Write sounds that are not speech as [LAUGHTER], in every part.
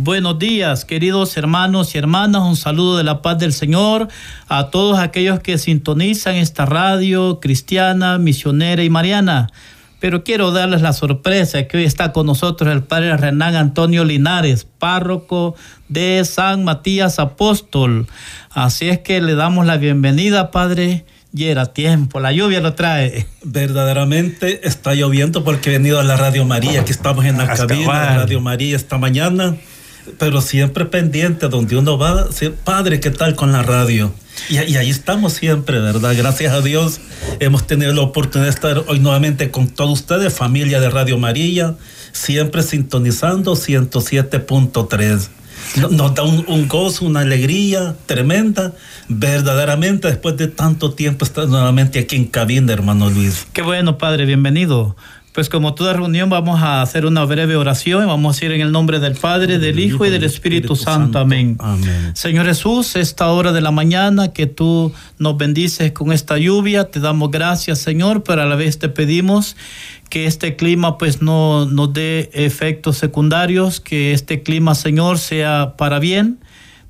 Buenos días, queridos hermanos y hermanas. Un saludo de la paz del Señor a todos aquellos que sintonizan esta radio cristiana, misionera y mariana. Pero quiero darles la sorpresa que hoy está con nosotros el padre Renán Antonio Linares, párroco de San Matías Apóstol. Así es que le damos la bienvenida, padre. Y era tiempo, la lluvia lo trae. Verdaderamente está lloviendo porque he venido a la Radio María, que estamos en la cabina de Radio María esta mañana pero siempre pendiente donde uno va, padre, ¿qué tal con la radio? Y, ahí estamos siempre, ¿verdad? Gracias a Dios hemos tenido la oportunidad de estar hoy nuevamente con todos ustedes, familia de Radio María, siempre sintonizando 107.3. Nos da un, un, gozo, una alegría tremenda, verdaderamente después de tanto tiempo estar nuevamente aquí en cabina, hermano Luis. Qué bueno, padre, bienvenido. Pues como toda reunión vamos a hacer una breve oración y vamos a ir en el nombre del Padre, del Hijo y del Espíritu, Santo. Amén. Señor Jesús, esta hora de la mañana que tú nos bendices con esta lluvia, te damos gracias Señor, pero a la vez te pedimos que este clima pues no nos dé efectos secundarios, que este clima Señor sea para bien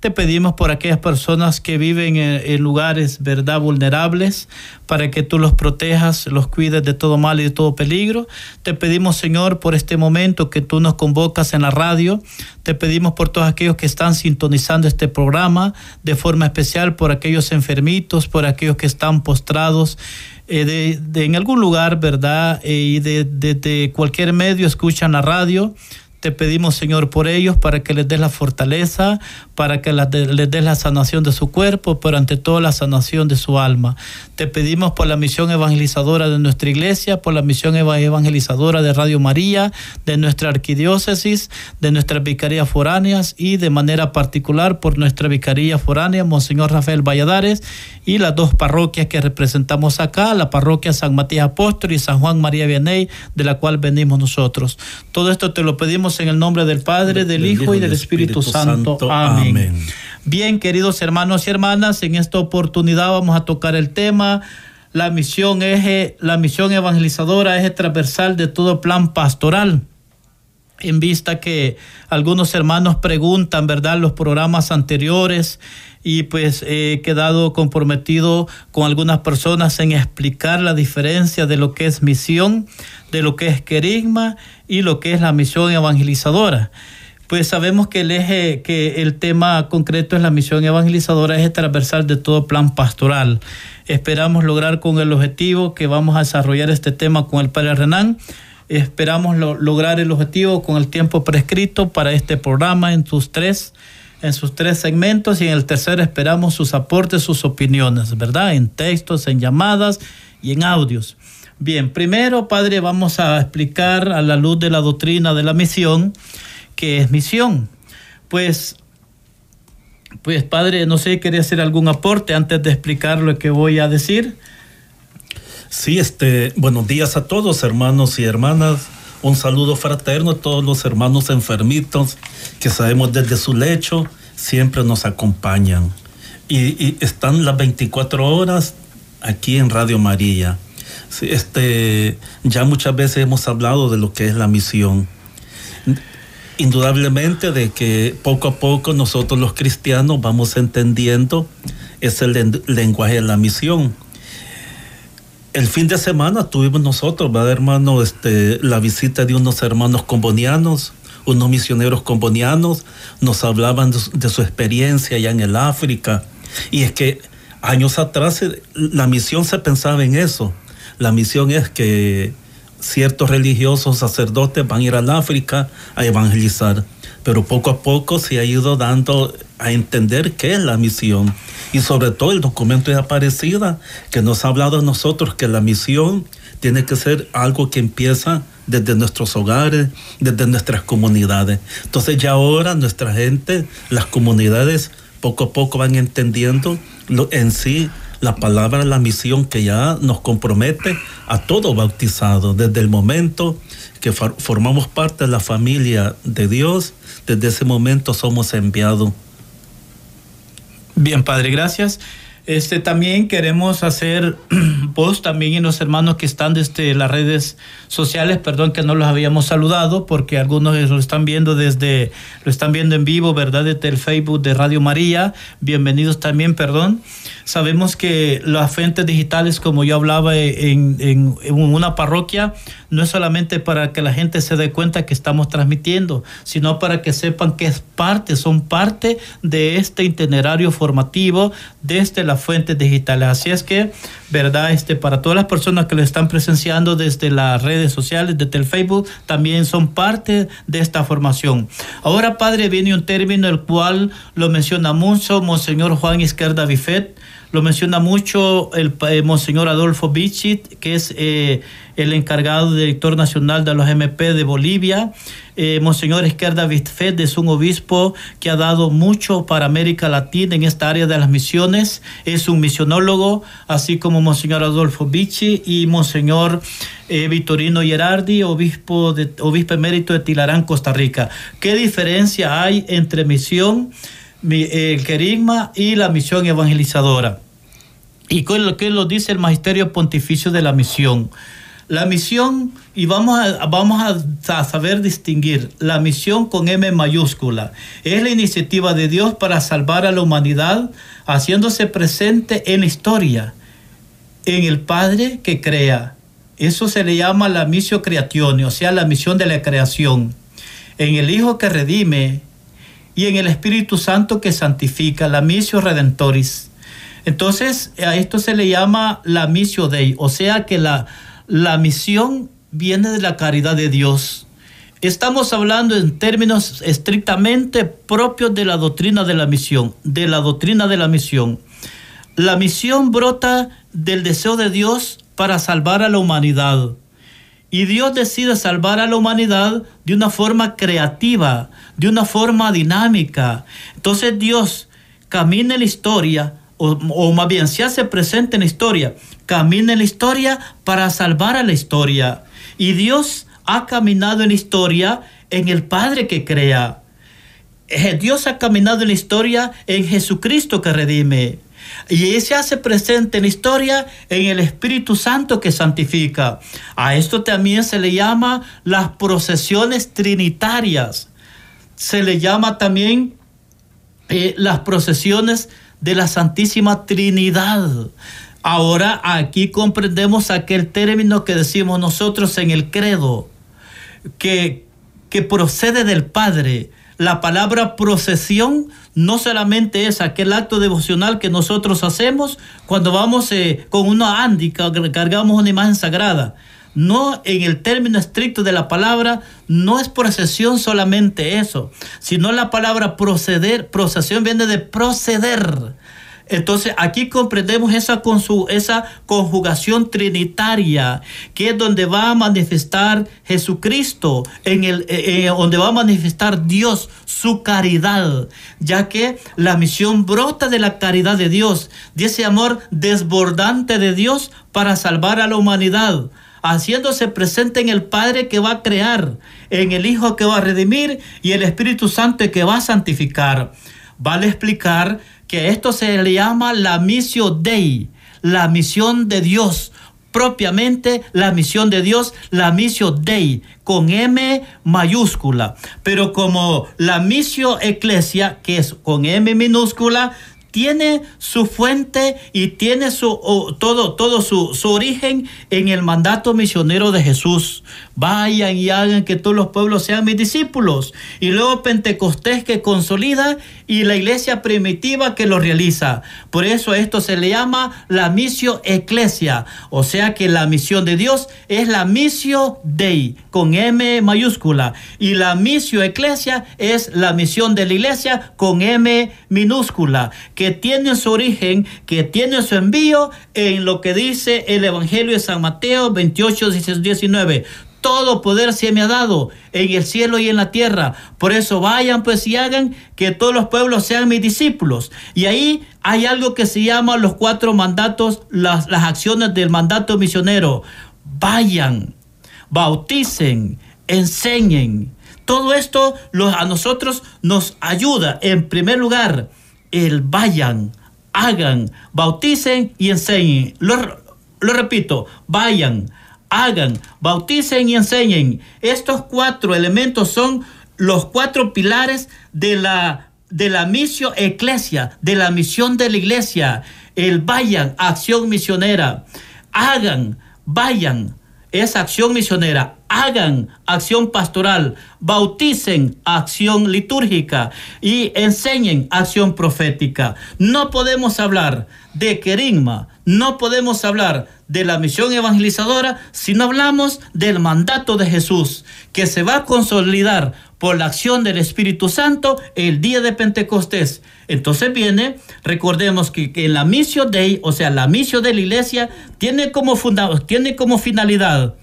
te pedimos por aquellas personas que viven en, lugares, ¿verdad?, vulnerables, para que tú los protejas, los cuides de todo mal y de todo peligro. Te pedimos, Señor, por este momento que tú nos convocas en la radio. Te pedimos por todos aquellos que están sintonizando este programa, de forma especial por aquellos enfermitos, por aquellos que están postrados. Eh, de, en algún lugar, ¿verdad? Eh, y de, de cualquier medio escuchan la radio. Te pedimos, Señor, por ellos, para que les des la fortaleza, para que les des la sanación de su cuerpo, pero ante todo la sanación de su alma. Te pedimos por la misión evangelizadora de nuestra iglesia, por la misión evangelizadora de Radio María, de nuestra arquidiócesis, de nuestras vicarías foráneas y de manera particular por nuestra vicaría foránea, Monseñor Rafael Valladares, y las dos parroquias que representamos acá, la parroquia San Matías Apóstol y San Juan María Vianney, de la cual venimos nosotros. Todo esto te lo pedimos en el nombre del Padre, del, Hijo y del Espíritu, Santo. Amén. Bien, queridos hermanos y hermanas, en esta oportunidad vamos a tocar el tema la misión eje, la misión evangelizadora eje transversal de todo plan pastoral. En vista que algunos hermanos preguntan, ¿verdad?, los programas anteriores y pues he quedado comprometido con algunas personas en explicar la diferencia de lo que es misión, de lo que es querigma y lo que es la misión evangelizadora. Pues sabemos que el eje, que el tema concreto es la misión evangelizadora, es transversal de todo plan pastoral. Esperamos lograr con el objetivo que vamos a desarrollar este tema con el Padre Renán. Esperamos lograr el objetivo con el tiempo prescrito para este programa en sus tres en sus tres segmentos y en el tercero esperamos sus aportes, sus opiniones, ¿verdad? En textos, en llamadas y en audios. Bien, primero, Padre, vamos a explicar a la luz de la doctrina de la misión qué es misión. Pues, pues Padre, no sé, quería hacer algún aporte antes de explicar lo que voy a decir. Sí, este, buenos días a todos, hermanos y hermanas. Un saludo fraterno a todos los hermanos enfermitos que sabemos desde su lecho siempre nos acompañan. Y, están las 24 horas aquí en Radio María. este, ya muchas veces hemos hablado de lo que es la misión. Indudablemente de que poco a poco nosotros los cristianos vamos entendiendo ese lenguaje de la misión el fin de semana tuvimos nosotros, ¿verdad, hermano? Este, la visita de unos hermanos combonianos, unos misioneros combonianos, nos hablaban de, su experiencia allá en el África. Y es que años atrás eh, la misión se pensaba en eso. La misión es que ciertos religiosos sacerdotes van a ir al África a evangelizar pero poco a poco se ha ido dando a entender qué es la misión. Y sobre todo el documento de Aparecida, que nos ha hablado a nosotros que la misión tiene que ser algo que empieza desde nuestros hogares, desde nuestras comunidades. Entonces ya ahora nuestra gente, las comunidades, poco a poco van entendiendo en sí la palabra, la misión que ya nos compromete a todo bautizado, desde el momento que formamos parte de la familia de Dios, desde ese momento somos enviados. Bien, Padre, gracias. Este, también queremos hacer [CLEARS THROAT] voz también en los hermanos que están desde las redes sociales, perdón que no los habíamos saludado porque algunos lo están viendo desde, lo están viendo en vivo, ¿verdad? Desde el Facebook de Radio María. Bienvenidos también, perdón. Sabemos que las fuentes digitales, como yo hablaba en, en, en una parroquia, no es solamente para que la gente se dé cuenta que estamos transmitiendo, sino para que sepan que es parte, son parte de este itinerario formativo desde fuentes digitales. Así es que, verdad, este, para todas las personas que lo están presenciando desde las redes sociales, desde el Facebook, también son parte de esta formación. Ahora, Padre, viene un término el cual lo menciona mucho Monseñor Juan Izquierda Bifet, lo menciona mucho el eh, Monseñor Adolfo Bichit, que es eh, el encargado director nacional de los MP de Bolivia. Eh, Monseñor Izquierda Bifet es un obispo que ha dado mucho para América Latina en esta área de las misiones. Es un misionólogo, así como Monseñor Adolfo Bichi y Monseñor Vitorino Gerardi, obispo, de, obispo emérito de Tilarán, Costa Rica. ¿Qué diferencia hay entre misión? El querigma y la misión evangelizadora. ¿Y es lo que lo dice el Magisterio Pontificio de la Misión? La misión, y vamos a, vamos a, saber distinguir, la misión con M mayúscula, es la iniciativa de Dios para salvar a la humanidad, haciéndose presente en la historia, en el Padre que crea. Eso se le llama la misión creatione, o sea, la misión de la creación. En el Hijo que redime, y en el Espíritu Santo que santifica, la misión redentoris. Entonces, a esto se le llama la misión Dei, o sea que la, la misión viene de la caridad de Dios. Estamos hablando en términos estrictamente propios de la doctrina de la misión, de la doctrina de la misión. La misión brota del deseo de Dios para salvar a la humanidad. Y Dios decide salvar a la humanidad de una forma creativa, de una forma dinámica. Entonces Dios camina en la historia, o, más bien se hace presente en la historia, camina en la historia para salvar a la historia. Y Dios ha caminado en la historia en el Padre que crea. Dios ha caminado en la historia en Jesucristo que redime. Y se hace presente en la historia en el Espíritu Santo que santifica. A esto también se le llama las procesiones trinitarias. Se le llama también eh, las procesiones de la Santísima Trinidad. Ahora aquí comprendemos aquel término que decimos nosotros en el credo, que, que procede del Padre. La palabra procesión no solamente es aquel acto devocional que nosotros hacemos cuando vamos eh, con una ándica, cargamos una imagen sagrada. No en el término estricto de la palabra, no es procesión solamente eso, sino la palabra proceder, procesión viene de proceder. Entonces aquí comprendemos esa, esa conjugación trinitaria, que es donde va a manifestar Jesucristo, en el, eh, eh, donde va a manifestar Dios su caridad, ya que la misión brota de la caridad de Dios, de ese amor desbordante de Dios para salvar a la humanidad haciéndose presente en el Padre que va a crear, en el Hijo que va a redimir y el Espíritu Santo que va a santificar. Vale explicar que esto se le llama la misión Dei, la misión de Dios, propiamente la misión de Dios, la misión Dei, con M mayúscula. Pero como la misión Eclesia, que es con M minúscula, tiene su fuente y tiene su, todo, todo su, su, origen en el mandato misionero de Jesús. Vayan y hagan que todos los pueblos sean mis discípulos. Y luego Pentecostés que consolida y la iglesia primitiva que lo realiza. Por eso esto se le llama la misión eclesia. O sea que la misión de Dios es la misión Dei con M mayúscula. Y la misión eclesia es la misión de la iglesia con M minúscula. Que tiene su origen, que tiene su envío en lo que dice el Evangelio de San Mateo 28, 19 todo poder se me ha dado en el cielo y en la tierra. Por eso vayan pues y hagan que todos los pueblos sean mis discípulos. Y ahí hay algo que se llama los cuatro mandatos, las acciones del mandato misionero. Vayan, bauticen, enseñen. Todo esto a nosotros nos ayuda. En primer lugar, el vayan, hagan, bauticen y enseñen. Lo, repito, vayan, hagan, bauticen y enseñen. Estos cuatro elementos son los cuatro pilares de la, de la misión eclesia, de la misión de la iglesia. El vayan, acción misionera. Hagan, vayan, es acción misionera. Hagan acción pastoral, bauticen acción litúrgica y enseñen acción profética. No podemos hablar de querigma, no podemos hablar de la misión evangelizadora si no hablamos del mandato de Jesús, que se va a consolidar por la acción del Espíritu Santo el día de Pentecostés. Entonces viene, recordemos que, en la misión de, o sea, la misión de la iglesia tiene como, funda, tiene como finalidad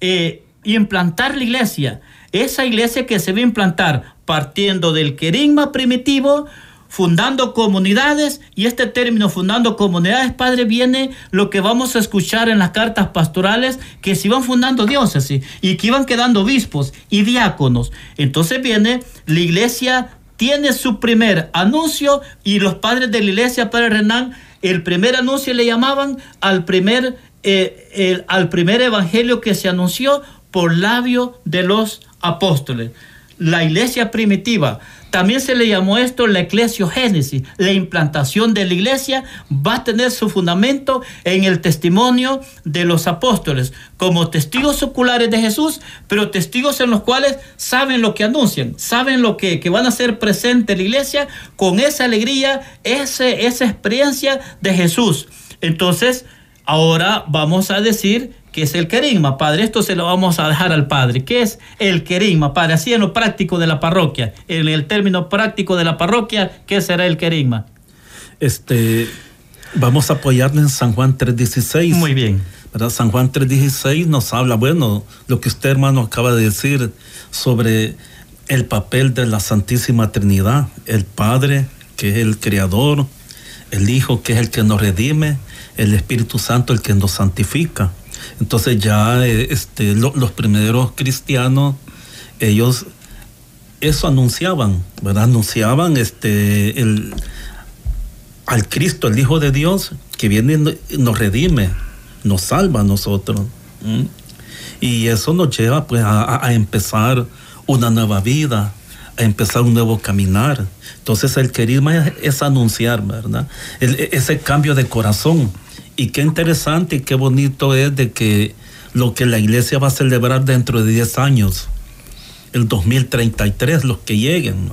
eh, implantar la iglesia. Esa iglesia que se va a implantar partiendo del querigma primitivo, fundando comunidades y este término fundando comunidades, Padre, viene lo que vamos a escuchar en las cartas pastorales, que se iban fundando diócesis y que iban quedando obispos y diáconos. Entonces viene la iglesia tiene su primer anuncio y los padres de la iglesia, Padre Renán, el primer anuncio le llamaban al primer, eh, al primer evangelio que se anunció por labio de los apóstoles. La iglesia primitiva también se le llamó esto la eclesiogénesis. La implantación de la iglesia va a tener su fundamento en el testimonio de los apóstoles, como testigos oculares de Jesús, pero testigos en los cuales saben lo que anuncian, saben lo que, van a ser presente en la iglesia con esa alegría, ese, esa experiencia de Jesús. Entonces, ahora vamos a decir que es el querigma, Padre. Esto se lo vamos a dejar al Padre. ¿Qué es el querigma, Padre? Así en lo práctico de la parroquia. En el término práctico de la parroquia, ¿qué será el querigma? Este, vamos a apoyarle en San Juan 3.16. Muy bien. San Juan 3.16 nos habla, bueno, lo que usted hermano acaba de decir sobre el papel de la Santísima Trinidad, el Padre, que es el Creador, el Hijo, que es el que nos redime, el Espíritu Santo, el que nos santifica. Entonces ya eh, este, los primeros cristianos, ellos eso anunciaban, ¿verdad? Anunciaban este, el, al Cristo, el Hijo de Dios, que viene y nos redime, nos salva a nosotros. Y eso nos lleva pues a, empezar una nueva vida, a empezar un nuevo caminar. Entonces el querisma es, anunciar, ¿verdad? ese cambio de corazón y qué interesante y qué bonito es de que lo que la iglesia va a celebrar dentro de 10 años, el 2033, los que lleguen,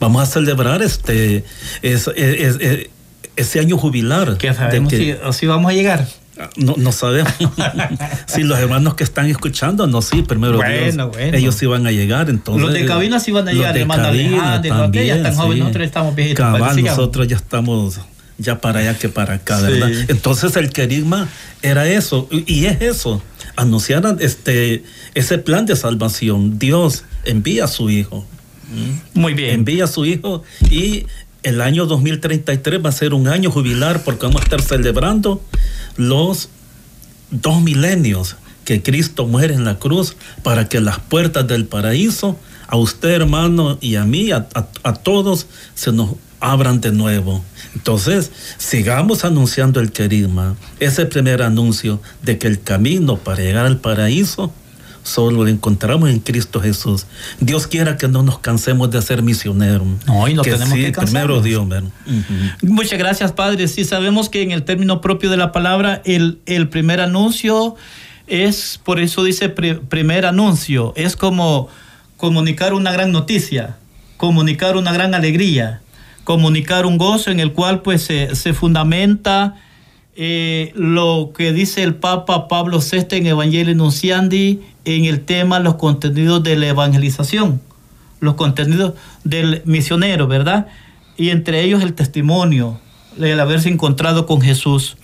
vamos a celebrar este ese año jubilar. ¿Qué sabemos si, vamos a llegar? No, no sabemos. [LAUGHS] si los hermanos que están escuchando, no, sí, primero bueno, ellos sí van a llegar. Entonces, los de cabina sí van a llegar, de cabina, también, ya están jóvenes, nosotros estamos viejitos. Cabal, nosotros ya estamos ya para allá que para acá, ¿verdad? Entonces el querigma era eso, y es eso, anunciar este, ese plan de salvación. Dios envía a su Hijo. Muy bien. Envía a su Hijo y el año 2033 va a ser un año jubilar porque vamos a estar celebrando los dos milenios que Cristo muere en la cruz para que las puertas del paraíso a usted hermano y a mí, a, a todos, se nos abran de nuevo. Entonces, sigamos anunciando el querigma, ese primer anuncio de que el camino para llegar al paraíso solo lo encontramos en Cristo Jesús. Dios quiera que no nos cansemos de ser misioneros. No, y no tenemos que Primero Dios, Muchas gracias, Padre. Sí sabemos que en el término propio de la palabra, el, el primer anuncio es, por eso dice primer anuncio, es como comunicar una gran noticia, comunicar una gran alegría comunicar un gozo en el cual pues se, fundamenta eh, lo que dice el Papa Pablo VI en Evangelio Nunciandi en el tema los contenidos de la evangelización, los contenidos del misionero, ¿verdad? Y entre ellos el testimonio, el haberse encontrado con Jesús.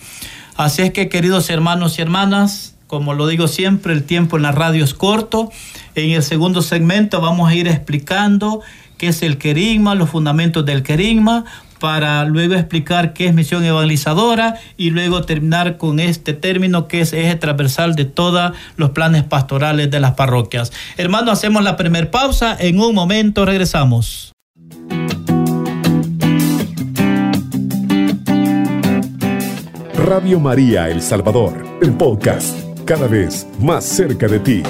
Así es que, queridos hermanos y hermanas, Como lo digo siempre, el tiempo en la radio es corto. En el segundo segmento vamos a ir explicando qué es el querigma, los fundamentos del querigma, para luego explicar qué es misión evangelizadora y luego terminar con este término que es eje transversal de todos los planes pastorales de las parroquias. Hermano, hacemos la primera pausa. En un momento regresamos. Radio María El Salvador, el podcast, cada vez más cerca de ti.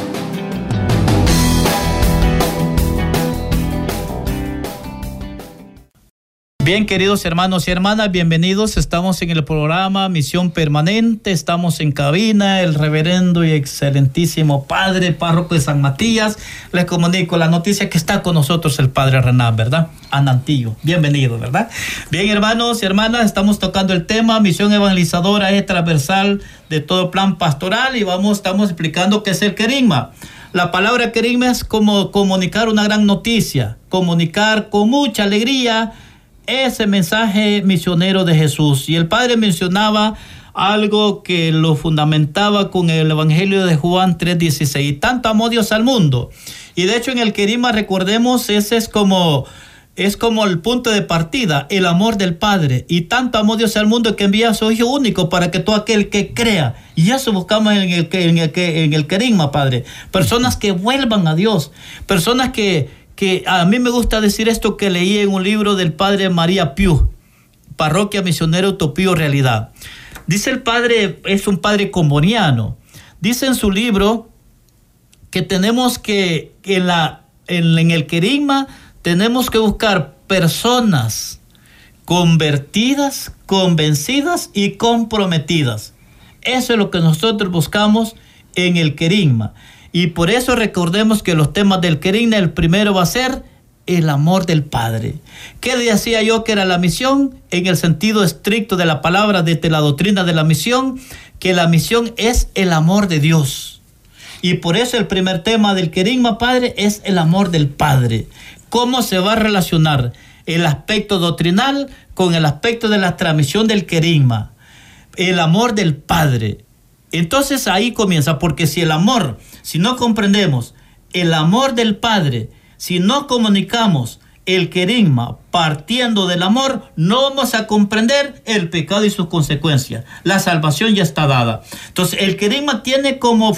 Bien, queridos hermanos y hermanas, bienvenidos. Estamos en el programa Misión Permanente. Estamos en cabina. El reverendo y excelentísimo padre párroco de San Matías. Les comunico la noticia que está con nosotros el padre Renan, ¿verdad? Anantillo. Bienvenido, ¿verdad? Bien, hermanos y hermanas, estamos tocando el tema Misión Evangelizadora es transversal de todo plan pastoral y vamos, estamos explicando qué es el querigma. La palabra querigma es como comunicar una gran noticia, comunicar con mucha alegría ese mensaje misionero de Jesús. Y el Padre mencionaba algo que lo fundamentaba con el Evangelio de Juan 3:16. Tanto amó Dios al mundo. Y de hecho en el Querima, recordemos, ese es como, es como el punto de partida, el amor del Padre. Y tanto amó Dios al mundo que envía a su Hijo único para que todo aquel que crea. Y eso buscamos en el, en el, en el Querigma, Padre. Personas que vuelvan a Dios. Personas que a mí me gusta decir esto que leí en un libro del padre María Piu, Parroquia Misionera Utopío Realidad. Dice el padre, es un padre comboniano, dice en su libro que tenemos que, en, la, en, el querigma, tenemos que buscar personas convertidas, convencidas y comprometidas. Eso es lo que nosotros buscamos en el querigma. Y por eso recordemos que los temas del Querigna, el primero va a ser el amor del Padre. ¿Qué decía yo que era la misión? En el sentido estricto de la palabra, desde la doctrina de la misión, que la misión es el amor de Dios. Y por eso el primer tema del querigma, Padre, es el amor del Padre. ¿Cómo se va a relacionar el aspecto doctrinal con el aspecto de la transmisión del querigma? El amor del Padre. Entonces ahí comienza, porque si el amor si no comprendemos el amor del Padre, si no comunicamos el querigma partiendo del amor, no vamos a comprender el pecado y sus consecuencias. La salvación ya está dada. Entonces, el querigma tiene como,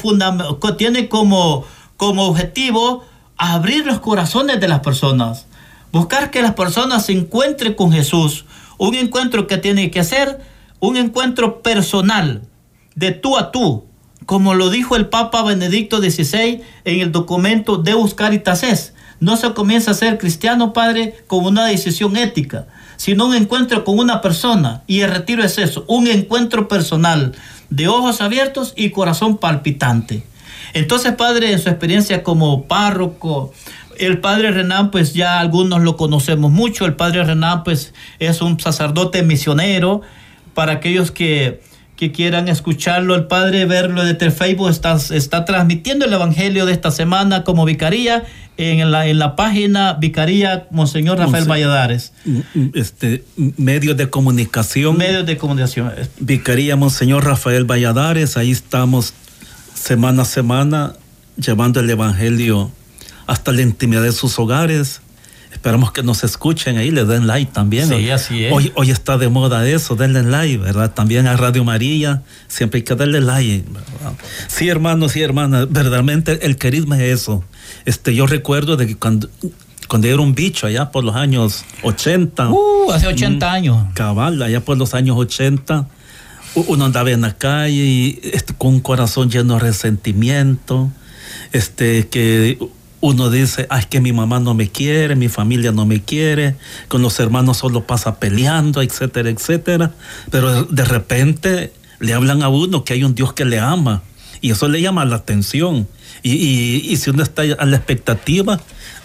tiene como, como objetivo abrir los corazones de las personas, buscar que las personas se encuentren con Jesús. Un encuentro que tiene que ser un encuentro personal, de tú a tú, como lo dijo el Papa Benedicto XVI en el documento Deus Caritas Es. No se comienza a ser cristiano, Padre, con una decisión ética, sino un encuentro con una persona. Y el retiro es eso, un encuentro personal, de ojos abiertos y corazón palpitante. Entonces, Padre, en su experiencia como párroco, el Padre Renan, pues ya algunos lo conocemos mucho. El Padre Renan, pues es un sacerdote misionero. Para aquellos que que quieran escucharlo, el Padre, verlo desde Facebook, está, está transmitiendo el Evangelio de esta semana como vicaría en la, en la página Vicaría Monseñor Rafael Valladares. Mm, mm, este, medios de comunicación. Medios de comunicación. Vicaría Monseñor Rafael Valladares, ahí estamos semana a semana llevando el Evangelio hasta la intimidad de sus hogares Esperamos que nos escuchen ahí, le den like también. Sí, así es. Hoy, hoy está de moda eso, denle like, ¿verdad? También a Radio María, siempre hay que darle like. Sí, hermanos y hermanas, verdaderamente el carisma es eso. Este, yo recuerdo de que cuando, cuando era un bicho allá por los años 80. Uh, hace 80 mm, años. Cabal, allá por los años 80. Uno andaba en la calle y este, con un corazón lleno de resentimiento, este, que uno dice, ay, es que mi mamá no me quiere, mi familia no me quiere, con los hermanos solo pasa peleando, etcétera, etcétera. Pero de repente le hablan a uno que hay un Dios que le ama y eso le llama la atención. Y, si uno está a la expectativa,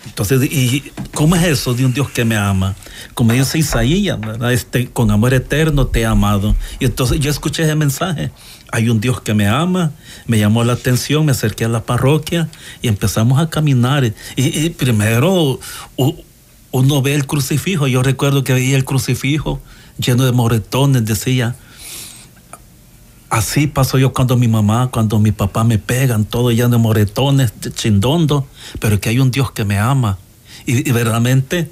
entonces, ¿y cómo es eso de un Dios que me ama? Como dice Isaías, Este, con amor eterno te he amado. Y entonces yo escuché ese mensaje hay un Dios que me ama, me llamó la atención, me acerqué a la parroquia y empezamos a caminar. Y, primero uno ve el crucifijo, yo recuerdo que veía el crucifijo lleno de moretones, decía, Así pasó yo cuando mi mamá, cuando mi papá me pegan, todo lleno de moretones, chindondo, pero que hay un Dios que me ama. Y, y verdaderamente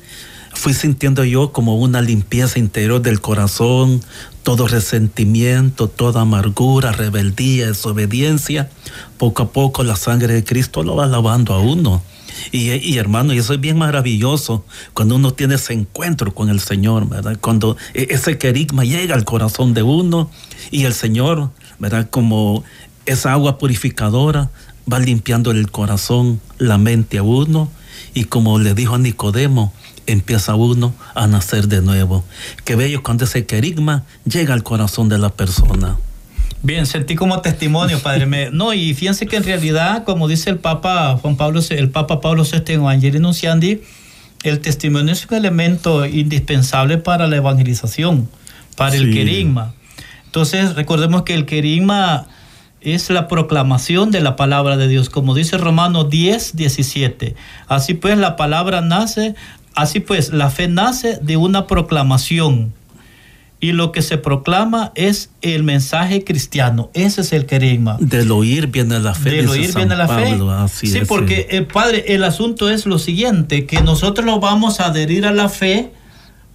fui sintiendo yo como una limpieza interior del corazón, todo resentimiento, toda amargura, rebeldía, desobediencia. Poco a poco la sangre de Cristo lo va lavando a uno. Y, hermano, y eso es bien maravilloso cuando uno tiene ese encuentro con el Señor, ¿verdad? Cuando e, ese querigma llega al corazón de uno y el Señor, ¿verdad? Como esa agua purificadora va limpiando el corazón, la mente a uno. Y como le dijo a Nicodemo, empieza uno a nacer de nuevo. Qué bello cuando ese querigma llega al corazón de la persona. Bien, sentí como testimonio, [LAUGHS] Padre. no, y fíjense que en realidad, como dice el Papa Juan Pablo, el Papa Pablo VI en Evangelio Nunciandi, el testimonio es un elemento indispensable para la evangelización, para el querigma. Entonces, recordemos que el querigma es la proclamación de la palabra de Dios, como dice Romano 10, 17. Así pues, la palabra nace Así pues, la fe nace de una proclamación y lo que se proclama es el mensaje cristiano. Ese es el querigma. Del oír viene la fe. Del oír viene la fe. sí, porque, el eh, Padre, el asunto es lo siguiente, que nosotros lo vamos a adherir a la fe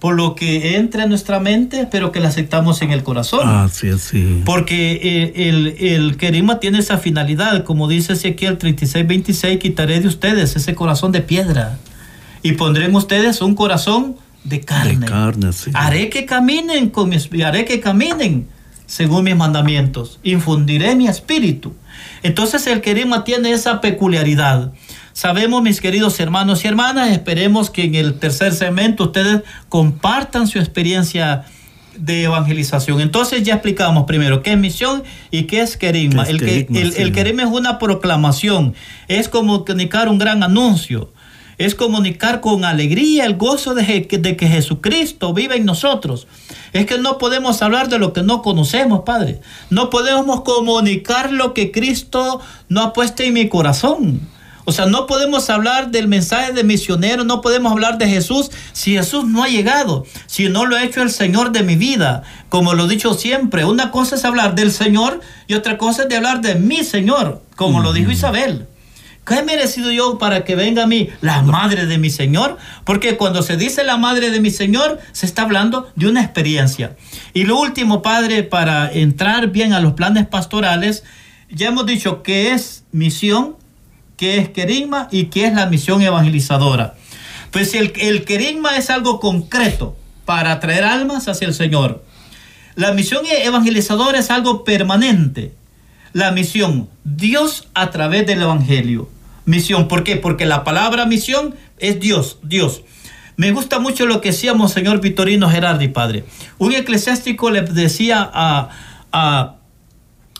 por lo que entra en nuestra mente, pero que la aceptamos en el corazón. Ah, sí, sí. Porque eh, el, el querigma tiene esa finalidad, como dice Ezequiel 36, 26, quitaré de ustedes ese corazón de piedra y pondré en ustedes un corazón de carne. Haré que caminen con mis, haré que caminen según mis mandamientos. Infundiré mi espíritu. Entonces el querigma tiene esa peculiaridad. Sabemos, mis queridos hermanos y hermanas, esperemos que en el tercer segmento ustedes compartan su experiencia de evangelización. Entonces ya explicamos primero qué es misión y qué es querigma. el, el querigma es una proclamación, es comunicar un gran anuncio es comunicar con alegría el gozo de, de, que Jesucristo vive en nosotros. Es que no podemos hablar de lo que no conocemos, Padre. No podemos comunicar lo que Cristo no ha puesto en mi corazón. O sea, no podemos hablar del mensaje de misionero, no podemos hablar de Jesús si Jesús no ha llegado, si no lo ha hecho el Señor de mi vida. Como lo he dicho siempre, una cosa es hablar del Señor y otra cosa es de hablar de mi Señor, como lo dijo Isabel. ¿Qué he merecido yo para que venga a mí la madre de mi Señor? Porque cuando se dice la madre de mi Señor, se está hablando de una experiencia. Y lo último, Padre, para entrar bien a los planes pastorales, ya hemos dicho que es misión, que es querigma y que es la misión evangelizadora. Pues el, el querigma es algo concreto para traer almas hacia el Señor. La misión evangelizadora es algo permanente. La misión, Dios a través del Evangelio misión. ¿Por qué? Porque la palabra misión es Dios, Dios. Me gusta mucho lo que decíamos, señor Vitorino Gerardi, padre. Un eclesiástico le decía a, a,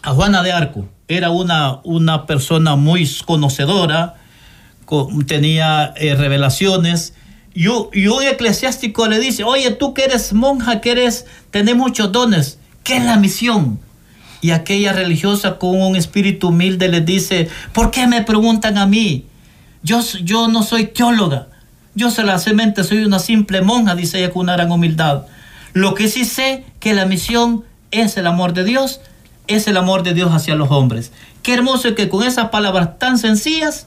Juana de Arco, era una, una persona muy conocedora, tenía eh, revelaciones, y, y, un eclesiástico le dice, oye, tú que eres monja, que eres, tenés muchos dones, ¿qué es la misión? Y aquella religiosa con un espíritu humilde le dice, ¿por qué me preguntan a mí? Yo, yo no soy teóloga. Yo solamente soy una simple monja, dice ella con una gran humildad. Lo que sí sé que la misión es el amor de Dios, es el amor de Dios hacia los hombres. Qué hermoso que con esas palabras tan sencillas,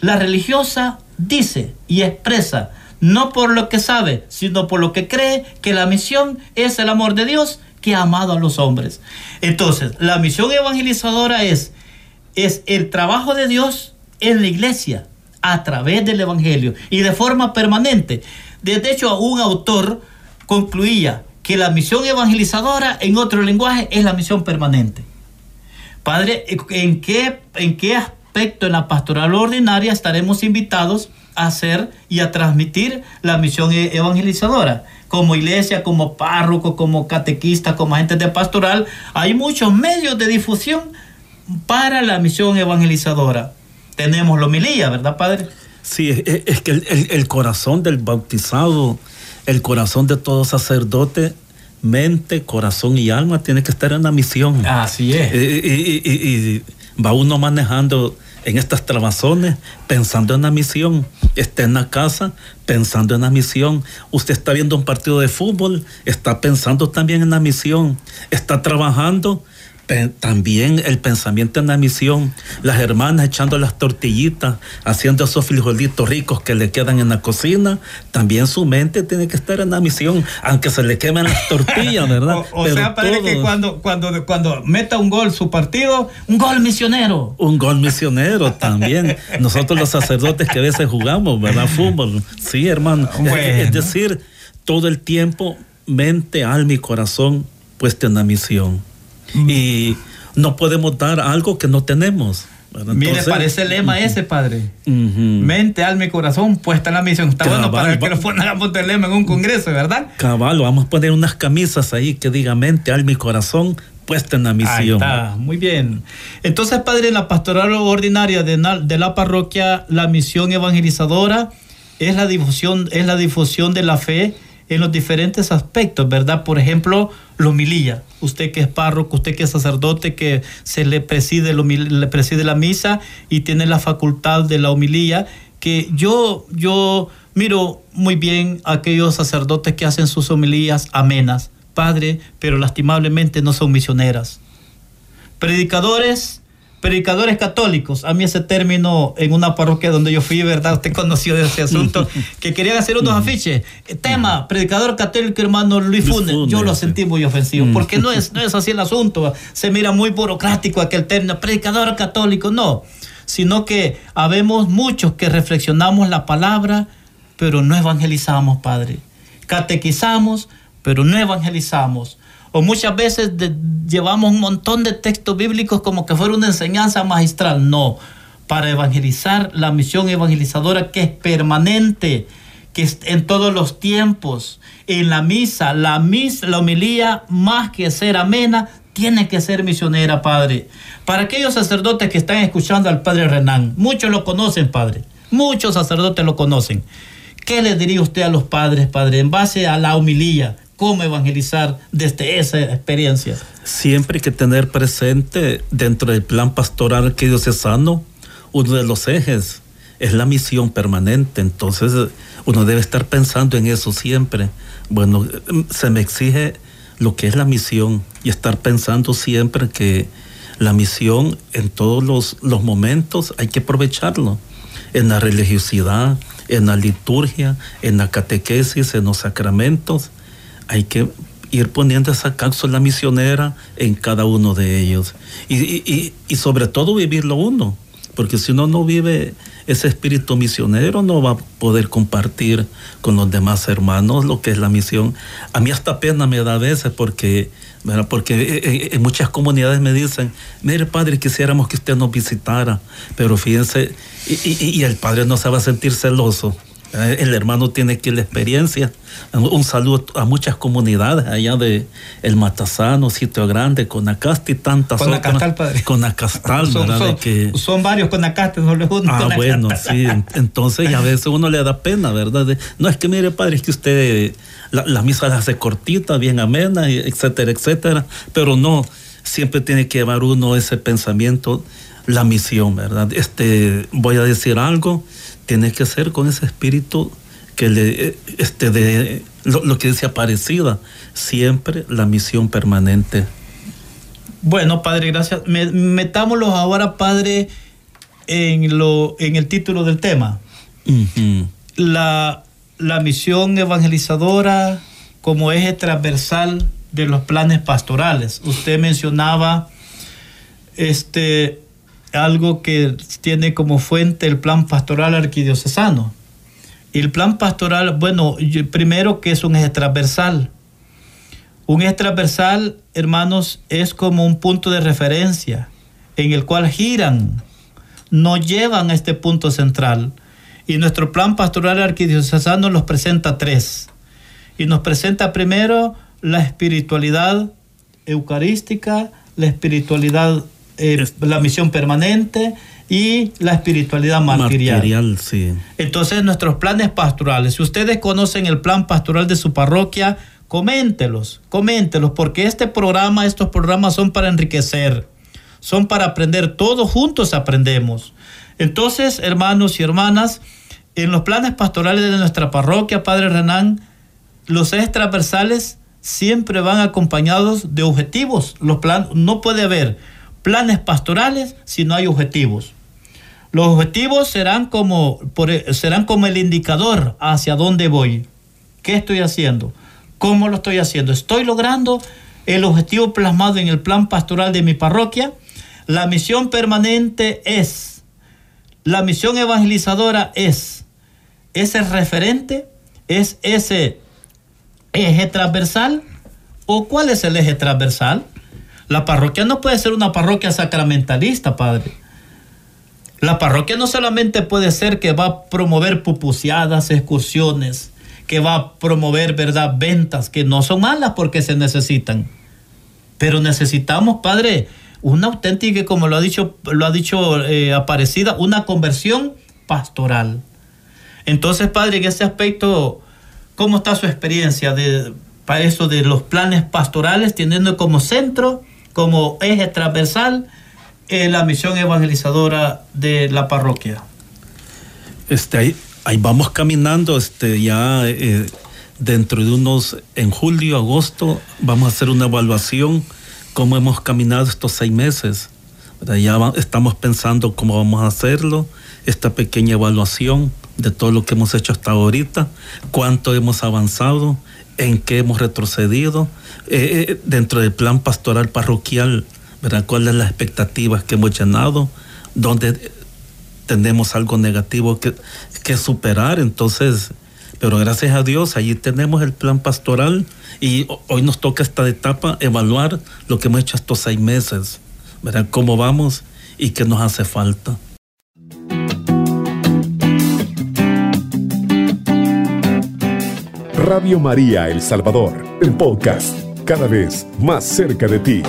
la religiosa dice y expresa, no por lo que sabe, sino por lo que cree, que la misión es el amor de Dios que amado a los hombres. Entonces, la misión evangelizadora es, es el trabajo de Dios en la iglesia a través del Evangelio y de forma permanente. De hecho, un autor concluía que la misión evangelizadora en otro lenguaje es la misión permanente. Padre, ¿en qué, en qué aspecto en la pastoral ordinaria estaremos invitados a hacer y a transmitir la misión e-, evangelizadora? Como iglesia, como párroco, como catequista, como agente de pastoral, hay muchos medios de difusión para la misión evangelizadora. Tenemos la homilía, ¿verdad, Padre? Sí, es, que el, corazón del bautizado, el corazón de todo sacerdote, mente, corazón y alma tiene que estar en la misión. Así es. y va uno manejando en estas trabazones, pensando en la misión. Está en la casa pensando en la misión. Usted está viendo un partido de fútbol, está pensando también en la misión. Está trabajando también el pensamiento en la misión, las hermanas echando las tortillitas, haciendo esos frijolitos ricos que le quedan en la cocina, también su mente tiene que estar en la misión, aunque se le quemen las tortillas, ¿verdad? [LAUGHS] o, sea, padre, que cuando, cuando, cuando meta un gol su partido, un gol misionero. Un gol misionero también. Nosotros los sacerdotes que a veces jugamos, ¿verdad? Fútbol. Sí, hermano. Es, decir, todo el tiempo, mente, alma y corazón puesta en la misión. Mm. Y no podemos dar algo que no tenemos. Mire, parece el lema ese, padre. Mente, alma y corazón puesta en la misión. Está bueno para que lo pongamos de lema en un congreso, ¿verdad? Cabal, vamos a poner unas camisas ahí que diga mente, alma y corazón puesta en la misión. Ahí está, muy bien. Entonces, padre, en la pastoral ordinaria de, de la parroquia, la misión evangelizadora es la difusión, es la difusión de la fe en los diferentes aspectos, ¿verdad? Por ejemplo, la humilía. Usted que es párroco, usted que es sacerdote, que se le preside, la misa y tiene la facultad de la humilía, que yo, yo miro muy bien a aquellos sacerdotes que hacen sus homilías amenas, Padre, pero lastimablemente no son misioneras. Predicadores predicadores católicos, a mí ese término en una parroquia donde yo fui, ¿verdad? Usted conoció de ese asunto, [LAUGHS] que querían hacer unos afiches. Tema, predicador católico hermano Luis Funes. Yo lo sentí muy ofensivo, porque no es, no es así el asunto. Se mira muy burocrático aquel término, predicador católico, no. Sino que habemos muchos que reflexionamos la palabra, pero no evangelizamos, Padre. Catequizamos, pero no evangelizamos o muchas veces llevamos un montón de textos bíblicos como que fuera una enseñanza magistral. No, para evangelizar la misión evangelizadora que es permanente, que es en todos los tiempos, en la misa, la misa, la homilía, más que ser amena, tiene que ser misionera, Padre. Para aquellos sacerdotes que están escuchando al Padre Renán, muchos lo conocen, Padre, muchos sacerdotes lo conocen. ¿Qué le diría usted a los padres, Padre, en base a la homilía? Cómo evangelizar desde esa experiencia. Siempre hay que tener presente dentro del plan pastoral arquidiocesano uno de los ejes es la misión permanente, entonces uno debe estar pensando en eso siempre. Bueno, se me exige lo que es la misión y estar pensando siempre que la misión en todos los, los momentos hay que aprovecharlo, en la religiosidad, en la liturgia, en la catequesis, en los sacramentos, hay que ir poniendo esa cápsula misionera en cada uno de ellos. Y, sobre todo vivirlo uno, porque si uno no vive ese espíritu misionero, no va a poder compartir con los demás hermanos lo que es la misión. A mí hasta pena me da a veces porque, porque eh, eh, en muchas comunidades me dicen, mire padre, quisiéramos que usted nos visitara, pero fíjense, y, y el padre no se va a sentir celoso eh, el hermano tiene aquí la experiencia. Un saludo a muchas comunidades allá de El Matazano, Sitio Grande, Conacasti y tantas. Conacastal, padre. Conacastal, [LAUGHS] son, son, que... son varios Conacastes, solo uno. Ah, bueno, sí. [LAUGHS] Entonces, a veces uno le da pena, ¿verdad? no es que, mire, padre, es que usted la, la misa la hace cortita, bien amena, etcétera, etcétera. Pero no, siempre tiene que llevar uno ese pensamiento, la misión, ¿verdad? Este, voy a decir algo tiene que ser con ese espíritu que le, este, de lo, que dice aparecida, siempre la misión permanente. Bueno, Padre, gracias. Metámoslo ahora, Padre, en, lo, en el título del tema. la, la misión evangelizadora como eje transversal de los planes pastorales. Usted mencionaba este algo que tiene como fuente el plan pastoral arquidiocesano. Y el plan pastoral, bueno, primero que es un eje. Un eje hermanos, es como un punto de referencia en el cual giran, no llevan a este punto central. Y nuestro plan pastoral arquidiocesano los presenta tres. Y nos presenta primero la espiritualidad eucarística, la espiritualidad eh, la misión permanente y la espiritualidad martirial. sí. Entonces, nuestros planes pastorales, si ustedes conocen el plan pastoral de su parroquia, coméntelos, coméntelos, porque este programa, estos programas son para enriquecer, son para aprender, todos juntos aprendemos. Entonces, hermanos y hermanas, en los planes pastorales de nuestra parroquia, Padre Renán, los ejes transversales siempre van acompañados de objetivos. Los plan, no puede haber planes pastorales si no hay objetivos. Los objetivos serán como, serán como el indicador hacia dónde voy. ¿Qué estoy haciendo? ¿Cómo lo estoy haciendo? ¿Estoy logrando el objetivo plasmado en el plan pastoral de mi parroquia? La misión permanente es, la misión evangelizadora es, ese referente, es ese eje transversal o cuál es el eje transversal. La parroquia no puede ser una parroquia sacramentalista, padre. La parroquia no solamente puede ser que va a promover pupuseadas, excursiones, que va a promover, ¿verdad?, ventas, que no son malas porque se necesitan. Pero necesitamos, Padre, una auténtica, como lo ha dicho, lo ha dicho eh, Aparecida, una conversión pastoral. Entonces, Padre, en ese aspecto, ¿cómo está su experiencia de, para eso de los planes pastorales, teniendo como centro, como eje transversal, eh, la misión evangelizadora de la parroquia? Este, ahí, ahí vamos caminando, este, ya eh, dentro de unos, en julio, agosto, vamos a hacer una evaluación, cómo hemos caminado estos seis meses. Ya estamos pensando cómo vamos a hacerlo, esta pequeña evaluación de todo lo que hemos hecho hasta ahorita, cuánto hemos avanzado, en qué hemos retrocedido, eh, eh, dentro del plan pastoral parroquial, ¿verdad? cuáles las expectativas que hemos llenado, dónde tenemos algo negativo que, que superar, entonces, pero gracias a Dios, allí tenemos el plan pastoral y hoy nos toca esta etapa evaluar lo que hemos hecho estos seis meses, ¿verdad? cómo vamos y qué nos hace falta. Radio María El Salvador, el podcast, cada vez más cerca de ti.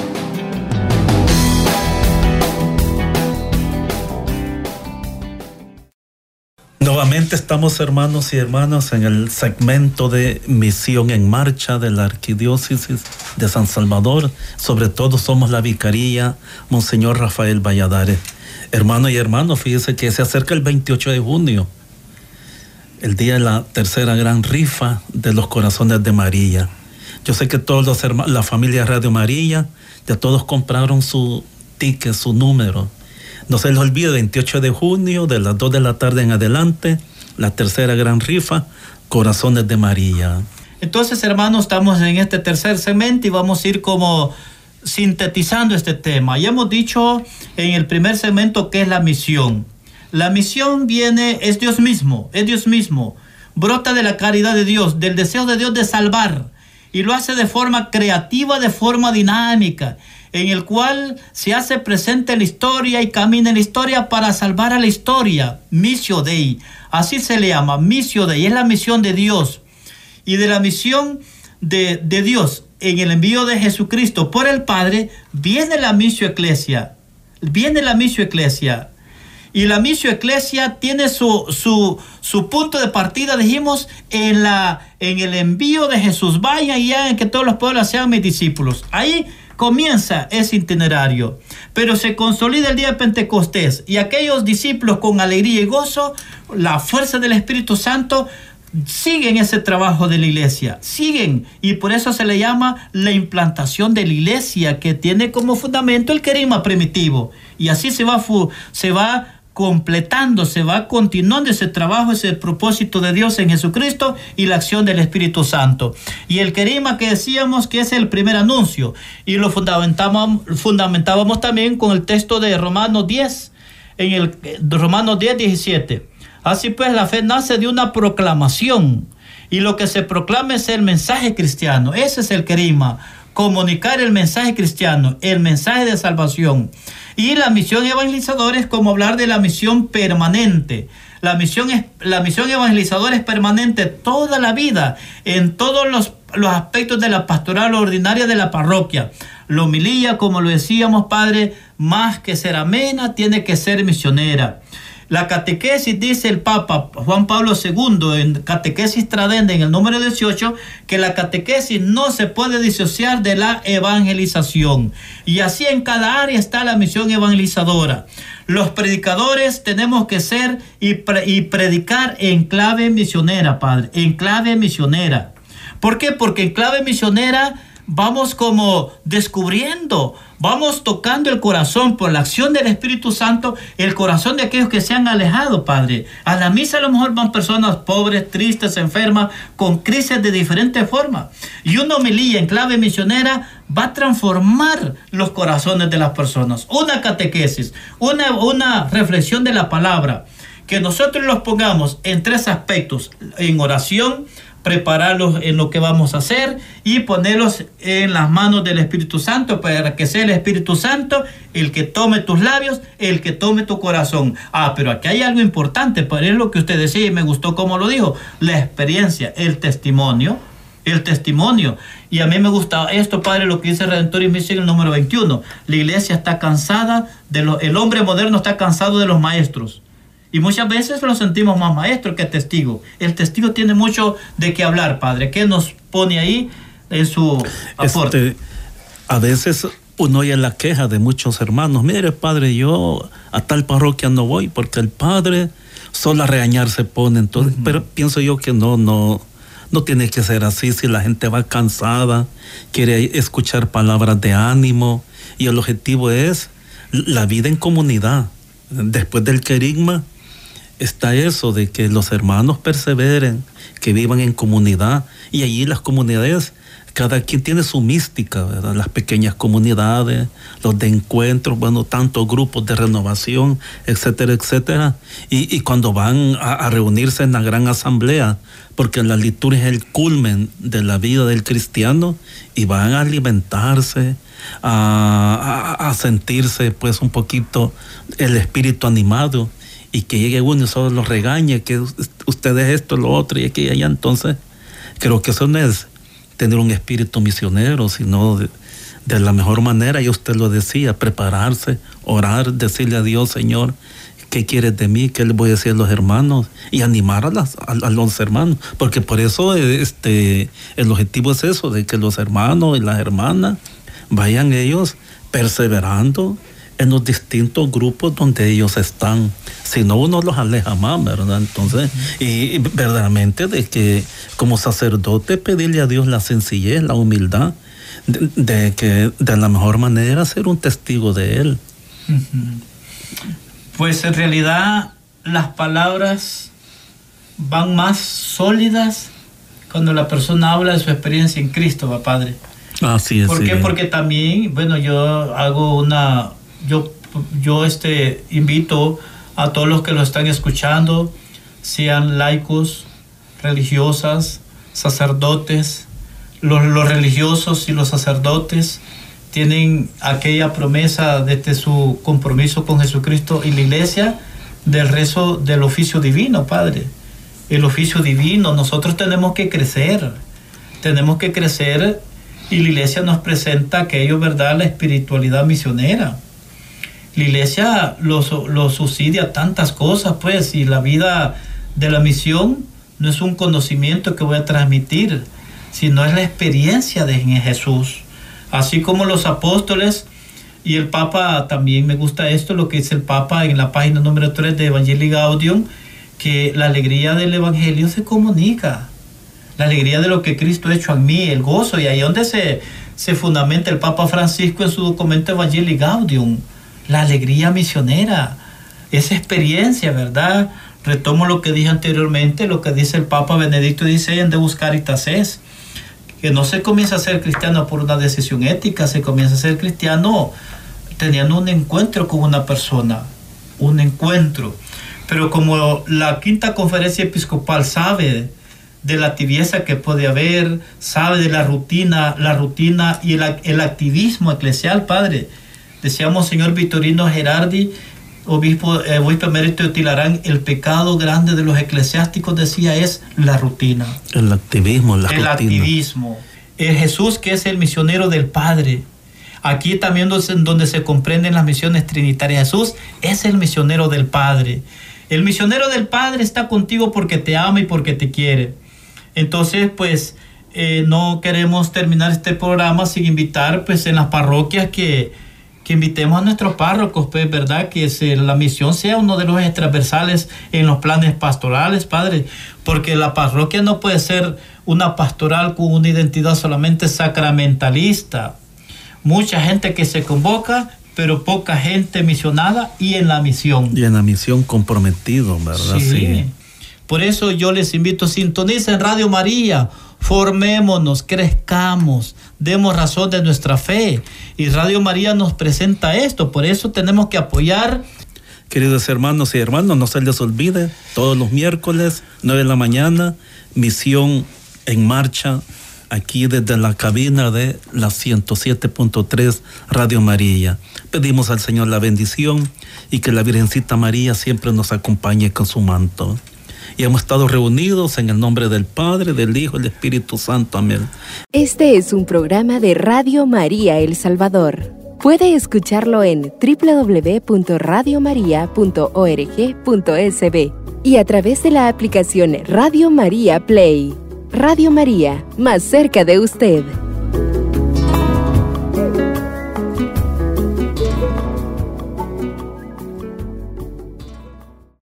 Nuevamente estamos hermanos y hermanas en el segmento de Misión en Marcha de la Arquidiócesis de San Salvador. Sobre todo somos la Vicaría Monseñor Rafael Valladares. Hermano y hermano, fíjese que se acerca el 28 de junio el día de la tercera gran rifa de los corazones de María. Yo sé que todos los hermanos, la familia Radio María, ya todos compraron su ticket, su número. No se les olvide, 28 de junio, de las 2 de la tarde en adelante, la tercera gran rifa, Corazones de María. Entonces, hermanos, estamos en este tercer segmento y vamos a ir como sintetizando este tema. Ya hemos dicho en el primer segmento qué es la misión. La misión viene, es Dios mismo, es Dios mismo. Brota de la caridad de Dios, del deseo de Dios de salvar. Y lo hace de forma creativa, de forma dinámica, en el cual se hace presente en la historia y camina en la historia para salvar a la historia. Misio Dei, así se le llama, Misio Dei, es la misión de Dios. Y de la misión de, de Dios en el envío de Jesucristo por el Padre, viene la misio Eclesia. Viene la misio Eclesia y la misión Eclesia tiene su, su, punto de partida, dijimos, en, la, en el envío de Jesús. Vaya y hagan que todos los pueblos sean mis discípulos. Ahí comienza ese itinerario, pero se consolida el día de Pentecostés y aquellos discípulos con alegría y gozo, la fuerza del Espíritu Santo, siguen ese trabajo de la iglesia, siguen y por eso se le llama la implantación de la iglesia que tiene como fundamento el querima primitivo y así se va, se va completando, se va continuando ese trabajo, ese propósito de Dios en Jesucristo y la acción del Espíritu Santo. Y el querima que decíamos que es el primer anuncio y lo fundamentábamos, fundamentábamos también con el texto de Romanos 10, en el Romanos 10, 17. Así pues, la fe nace de una proclamación y lo que se proclama es el mensaje cristiano. Ese es el querima, comunicar el mensaje cristiano, el mensaje de salvación. Y la misión evangelizadora es como hablar de la misión permanente. La misión, es, la misión evangelizadora es permanente toda la vida, en todos los, los aspectos de la pastoral ordinaria de la parroquia. La homilía, como lo decíamos, Padre, más que ser amena, tiene que ser misionera. La catequesis, dice el Papa Juan Pablo II en Catequesis Tradende en el número 18, que la catequesis no se puede disociar de la evangelización. Y así en cada área está la misión evangelizadora. Los predicadores tenemos que ser y, y predicar en clave misionera, Padre, en clave misionera. ¿Por qué? Porque en clave misionera vamos como descubriendo, vamos tocando el corazón por la acción del Espíritu Santo, el corazón de aquellos que se han alejado, Padre. A la misa a lo mejor van personas pobres, tristes, enfermas, con crisis de diferentes formas. Y una homilía en clave misionera va a transformar los corazones de las personas. Una catequesis, una, una reflexión de la palabra, que nosotros los pongamos en tres aspectos, en oración, prepararlos en lo que vamos a hacer y ponerlos en las manos del Espíritu Santo para que sea el Espíritu Santo el que tome tus labios, el que tome tu corazón. Ah, pero aquí hay algo importante, para es lo que usted decía y me gustó como lo dijo, la experiencia, el testimonio, el testimonio. Y a mí me gusta esto, Padre, lo que dice Redentor y Misión número 21. La iglesia está cansada, de lo, el hombre moderno está cansado de los maestros. Y muchas veces lo sentimos más maestro que testigo. El testigo tiene mucho de qué hablar, Padre. ¿Qué nos pone ahí en su aporte? Este, a veces uno oye la queja de muchos hermanos. Mire, Padre, yo a tal parroquia no voy porque el Padre solo a regañar se pone. Entonces, Pero pienso yo que no, no, no tiene que ser así. Si la gente va cansada, quiere escuchar palabras de ánimo y el objetivo es la vida en comunidad. Después del querigma, está eso de que los hermanos perseveren, que vivan en comunidad y allí las comunidades, cada quien tiene su mística. Las pequeñas comunidades, los de encuentros, bueno, tantos grupos de renovación, etcétera, etcétera. Y, cuando van a, reunirse en la gran asamblea, porque la liturgia es el culmen de la vida del cristiano, y van a alimentarse, a, a sentirse pues un poquito el espíritu animado y que llegue uno y solo lo regañe, que ustedes esto, lo otro y aquí y allá. Entonces, creo que eso no es tener un espíritu misionero, sino de, la mejor manera, y usted lo decía, prepararse, orar, decirle a Dios, Señor, ¿qué quieres de mí? ¿Qué le voy a decir a los hermanos? Y animar a, las, a, los hermanos, porque por eso este, el objetivo es eso, de que los hermanos y las hermanas vayan ellos perseverando en los distintos grupos donde ellos están. Si no, uno los aleja más, ¿verdad? Entonces, y, verdaderamente de que como sacerdote pedirle a Dios la sencillez, la humildad, de, que de la mejor manera ser un testigo de Él. Pues en realidad las palabras van más sólidas cuando la persona habla de su experiencia en Cristo, ¿va, Padre? Así es. ¿Por qué? Porque también, bueno, yo hago una, yo, yo este, invito a todos los que lo están escuchando, sean laicos, religiosas, sacerdotes, los, los religiosos y los sacerdotes tienen aquella promesa desde su compromiso con Jesucristo y la iglesia del rezo del oficio divino, Padre. El oficio divino, nosotros tenemos que crecer, tenemos que crecer y la iglesia nos presenta aquello, ¿verdad? La espiritualidad misionera la iglesia lo, lo subsidia tantas cosas, pues, y la vida de la misión no es un conocimiento que voy a transmitir, sino es la experiencia de Jesús. Así como los apóstoles y el Papa, también me gusta esto, lo que dice el Papa en la página número 3 de Evangelii Gaudium, que la alegría del Evangelio se comunica. La alegría de lo que Cristo ha hecho en mí, el gozo, y ahí donde se, se fundamenta el Papa Francisco en su documento Evangelii Gaudium la alegría misionera, esa experiencia, ¿verdad? Retomo lo que dije anteriormente, lo que dice el Papa Benedicto en De Buscar es que no se comienza a ser cristiano por una decisión ética, se comienza a ser cristiano teniendo un encuentro con una persona, un encuentro. Pero como la quinta conferencia episcopal sabe de la tibieza que puede haber, sabe de la rutina, la rutina y el, el activismo eclesial, Padre, Decíamos, señor Vitorino Gerardi, obispo, eh, obispo emérito de Tilarán, el pecado grande de los eclesiásticos, decía, es la rutina. El activismo, la El activismo. El Jesús que es el misionero del Padre. Aquí también donde se comprenden las misiones trinitarias. Jesús es el misionero del Padre. El misionero del Padre está contigo porque te ama y porque te quiere. Entonces, pues, eh, no queremos terminar este programa sin invitar, pues, en las parroquias que que invitemos a nuestros párrocos, pues, ¿verdad? Que la misión sea uno de los transversales en los planes pastorales, Padre, porque la parroquia no puede ser una pastoral con una identidad solamente sacramentalista. Mucha gente que se convoca, pero poca gente misionada y en la misión. Y en la misión comprometido, ¿verdad? Sí. Por eso yo les invito, sintonicen Radio María, formémonos, crezcamos, demos razón de nuestra fe. Y Radio María nos presenta esto, por eso tenemos que apoyar. Queridos hermanos y hermanos, no se les olvide, todos los miércoles, 9 de la mañana, misión en marcha aquí desde la cabina de la 107.3 Radio María. Pedimos al Señor la bendición y que la Virgencita María siempre nos acompañe con su manto. Y hemos estado reunidos en el nombre del Padre, del Hijo y del Espíritu Santo. Amén. Este es un programa de Radio María El Salvador. Puede escucharlo en www.radiomaria.org.sb y a través de la aplicación Radio María Play. Radio María, más cerca de usted.